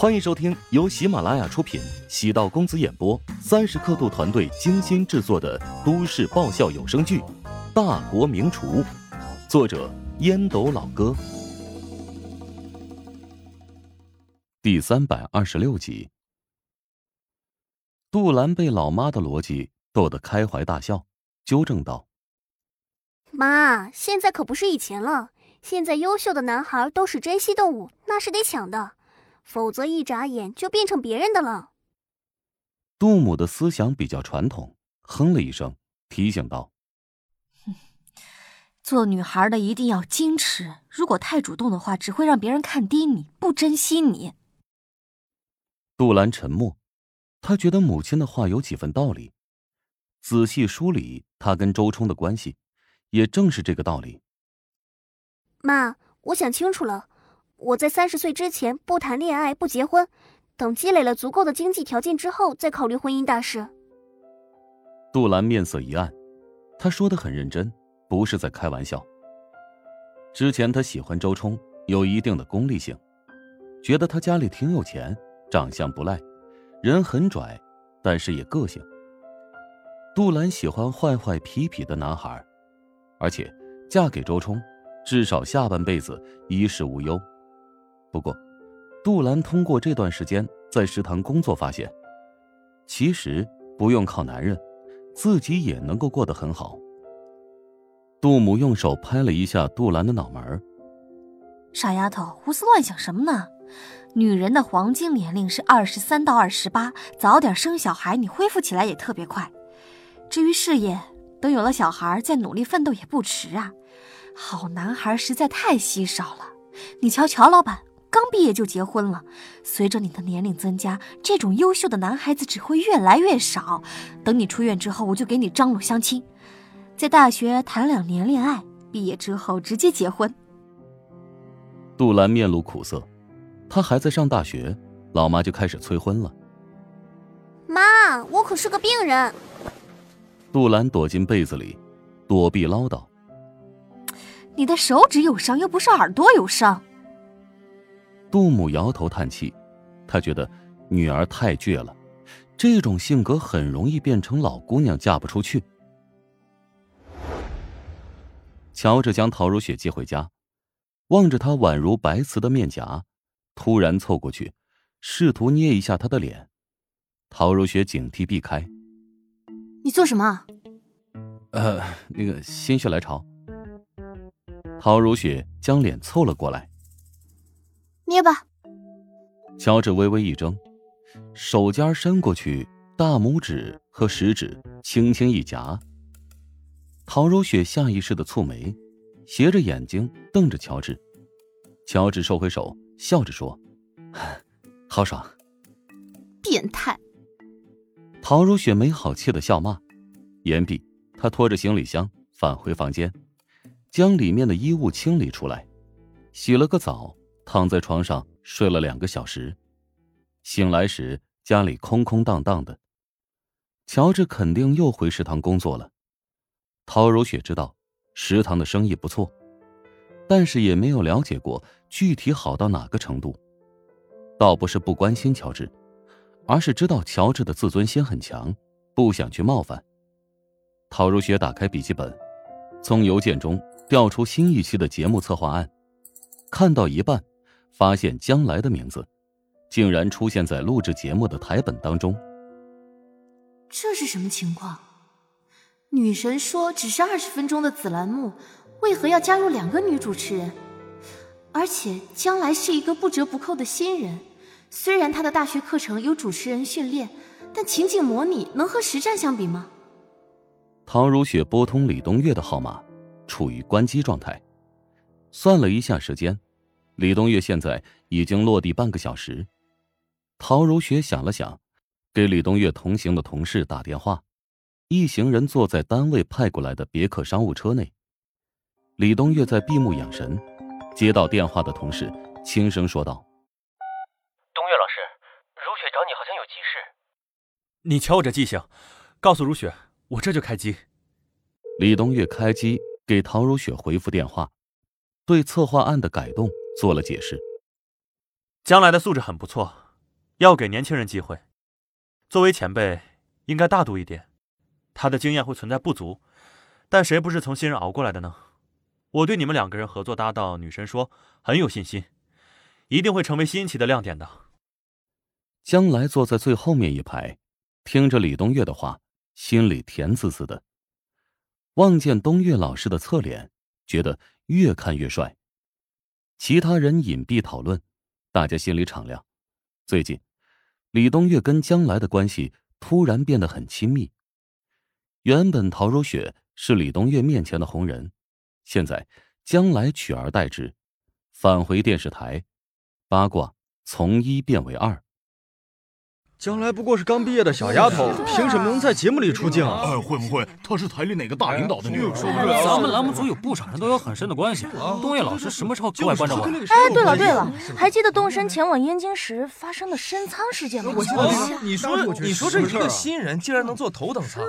欢迎收听由喜马拉雅出品、喜道公子演播、三十刻度团队精心制作的都市爆笑有声剧《大国名厨》，作者烟斗老哥，第三百二十六集。杜兰被老妈的逻辑逗得开怀大笑，纠正道：“妈，现在可不是以前了，现在优秀的男孩都是珍稀动物，那是得抢的。”否则，一眨眼就变成别人的了。杜母的思想比较传统，哼了一声，提醒道：“做女孩的一定要矜持，如果太主动的话，只会让别人看低你，不珍惜你。”杜兰沉默，她觉得母亲的话有几分道理。仔细梳理她跟周冲的关系，也正是这个道理。妈，我想清楚了。我在三十岁之前不谈恋爱、不结婚，等积累了足够的经济条件之后再考虑婚姻大事。杜兰面色一暗，他说的很认真，不是在开玩笑。之前他喜欢周冲，有一定的功利性，觉得他家里挺有钱，长相不赖，人很拽，但是也个性。杜兰喜欢坏坏痞痞的男孩，而且嫁给周冲，至少下半辈子衣食无忧。不过，杜兰通过这段时间在食堂工作发现，其实不用靠男人，自己也能够过得很好。杜母用手拍了一下杜兰的脑门傻丫头，胡思乱想什么呢？女人的黄金年龄是二十三到二十八，早点生小孩，你恢复起来也特别快。至于事业，等有了小孩再努力奋斗也不迟啊。好男孩实在太稀少了，你瞧乔老板。刚毕业就结婚了，随着你的年龄增加，这种优秀的男孩子只会越来越少。等你出院之后，我就给你张罗相亲，在大学谈两年恋爱，毕业之后直接结婚。杜兰面露苦涩，他还在上大学，老妈就开始催婚了。妈，我可是个病人。杜兰躲进被子里，躲避唠叨。你的手指有伤，又不是耳朵有伤。杜母摇头叹气，她觉得女儿太倔了，这种性格很容易变成老姑娘嫁不出去。乔治将陶如雪接回家，望着她宛如白瓷的面颊，突然凑过去，试图捏一下她的脸。陶如雪警惕避开。你做什么？呃，那个心血来潮。陶如雪将脸凑了过来。捏吧。乔治微微一怔，手尖伸过去，大拇指和食指轻轻一夹。陶如雪下意识的蹙眉，斜着眼睛瞪着乔治。乔治收回手，笑着说：“好爽。”变态。陶如雪没好气的笑骂。言毕，她拖着行李箱返回房间，将里面的衣物清理出来，洗了个澡。躺在床上睡了两个小时，醒来时家里空空荡荡的。乔治肯定又回食堂工作了。陶如雪知道食堂的生意不错，但是也没有了解过具体好到哪个程度。倒不是不关心乔治，而是知道乔治的自尊心很强，不想去冒犯。陶如雪打开笔记本，从邮件中调出新一期的节目策划案，看到一半。发现将来的名字，竟然出现在录制节目的台本当中。这是什么情况？女神说只是二十分钟的子栏目，为何要加入两个女主持人？而且将来是一个不折不扣的新人。虽然他的大学课程有主持人训练，但情景模拟能和实战相比吗？唐如雪拨通李东月的号码，处于关机状态。算了一下时间。李东月现在已经落地半个小时，陶如雪想了想，给李东月同行的同事打电话。一行人坐在单位派过来的别克商务车内，李东月在闭目养神。接到电话的同事轻声说道：“东岳老师，如雪找你，好像有急事。你瞧我这记性，告诉如雪，我这就开机。”李东月开机给陶如雪回复电话，对策划案的改动。做了解释，将来的素质很不错，要给年轻人机会。作为前辈，应该大度一点。他的经验会存在不足，但谁不是从新人熬过来的呢？我对你们两个人合作搭档，女神说很有信心，一定会成为新奇的亮点的。将来坐在最后面一排，听着李东岳的话，心里甜滋滋的。望见东岳老师的侧脸，觉得越看越帅。其他人隐蔽讨论，大家心里敞亮。最近，李东月跟将来的关系突然变得很亲密。原本陶如雪是李东月面前的红人。现在，将来取而代之，返回电视台，八卦从一变为二。将来不过是刚毕业的小丫头，凭什么能在节目里出镜啊？哎，会不会她是台里哪个大领导的女儿？说不准。咱们栏目组有不少人都有很深的关系。东野老师什么时候格外关照我？哎，对了对了，还记得动身前往燕京时发生的深仓事件吗？我记得。你说你说这一个新人竟然能坐头等舱，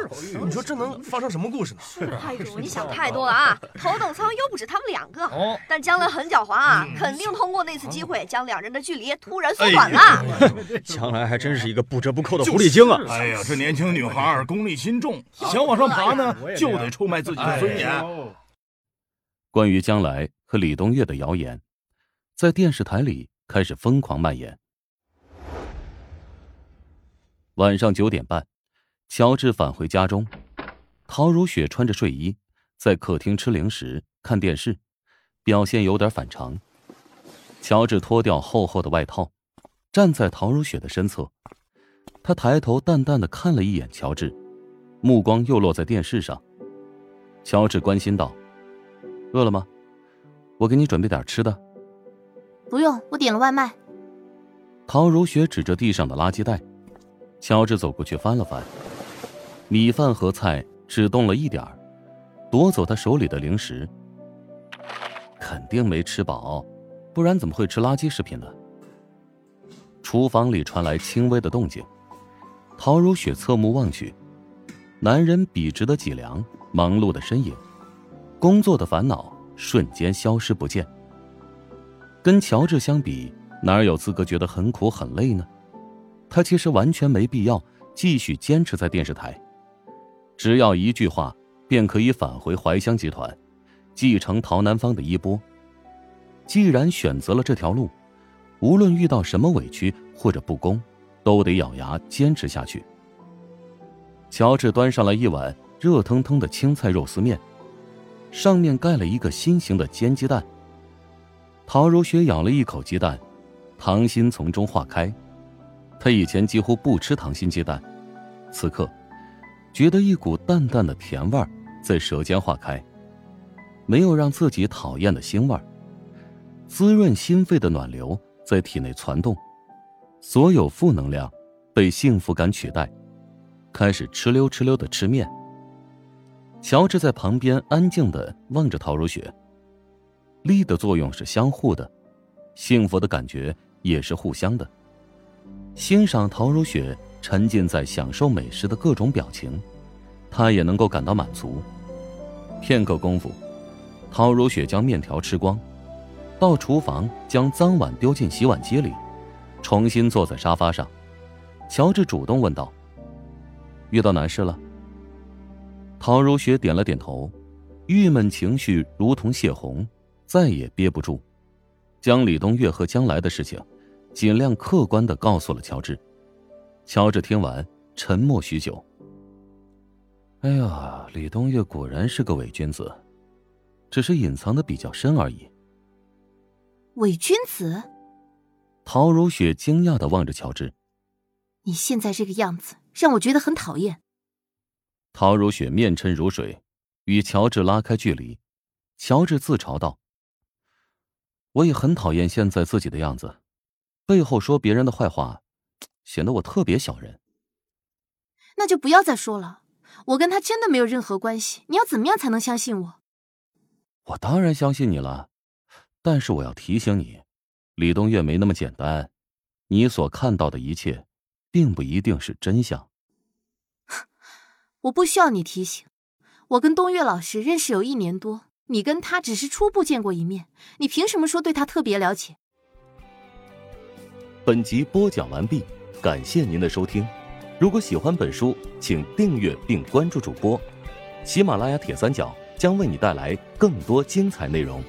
你说这能发生什么故事呢？哎呦，你想太多了啊！头等舱又不止他们两个，但将来很狡猾啊，肯定通过那次机会将两人的距离突然缩短了。将来还真是一个。不折不扣的狐狸精啊！哎呀，这年轻女孩功利心重，想往上爬呢，就得出卖自己的尊严。关于将来和李东岳的谣言，在电视台里开始疯狂蔓延。晚上九点半，乔治返回家中，陶如雪穿着睡衣在客厅吃零食、看电视，表现有点反常。乔治脱掉厚厚的外套，站在陶如雪的身侧。他抬头淡淡的看了一眼乔治，目光又落在电视上。乔治关心道：“饿了吗？我给你准备点吃的。”“不用，我点了外卖。”陶如雪指着地上的垃圾袋。乔治走过去翻了翻，米饭和菜只动了一点儿，夺走他手里的零食。肯定没吃饱，不然怎么会吃垃圾食品呢？厨房里传来轻微的动静。陶如雪侧目望去，男人笔直的脊梁，忙碌的身影，工作的烦恼瞬间消失不见。跟乔治相比，哪有资格觉得很苦很累呢？他其实完全没必要继续坚持在电视台，只要一句话，便可以返回怀香集团，继承陶南方的衣钵。既然选择了这条路，无论遇到什么委屈或者不公。都得咬牙坚持下去。乔治端上来一碗热腾腾的青菜肉丝面，上面盖了一个心形的煎鸡蛋。陶如雪咬了一口鸡蛋，糖心从中化开。她以前几乎不吃糖心鸡蛋，此刻觉得一股淡淡的甜味在舌尖化开，没有让自己讨厌的腥味滋润心肺的暖流在体内攒动。所有负能量被幸福感取代，开始哧溜哧溜的吃面。乔治在旁边安静的望着陶如雪。力的作用是相互的，幸福的感觉也是互相的。欣赏陶如雪沉浸在享受美食的各种表情，他也能够感到满足。片刻功夫，陶如雪将面条吃光，到厨房将脏碗丢进洗碗机里。重新坐在沙发上，乔治主动问道：“遇到难事了？”陶如雪点了点头，郁闷情绪如同泄洪，再也憋不住，将李东月和将来的事情尽量客观的告诉了乔治。乔治听完，沉默许久。哎呀，李东月果然是个伪君子，只是隐藏的比较深而已。伪君子。陶如雪惊讶的望着乔治：“你现在这个样子让我觉得很讨厌。”陶如雪面沉如水，与乔治拉开距离。乔治自嘲道：“我也很讨厌现在自己的样子，背后说别人的坏话，显得我特别小人。”那就不要再说了，我跟他真的没有任何关系。你要怎么样才能相信我？我当然相信你了，但是我要提醒你。李东岳没那么简单，你所看到的一切，并不一定是真相。我不需要你提醒，我跟东岳老师认识有一年多，你跟他只是初步见过一面，你凭什么说对他特别了解？本集播讲完毕，感谢您的收听。如果喜欢本书，请订阅并关注主播。喜马拉雅铁三角将为你带来更多精彩内容。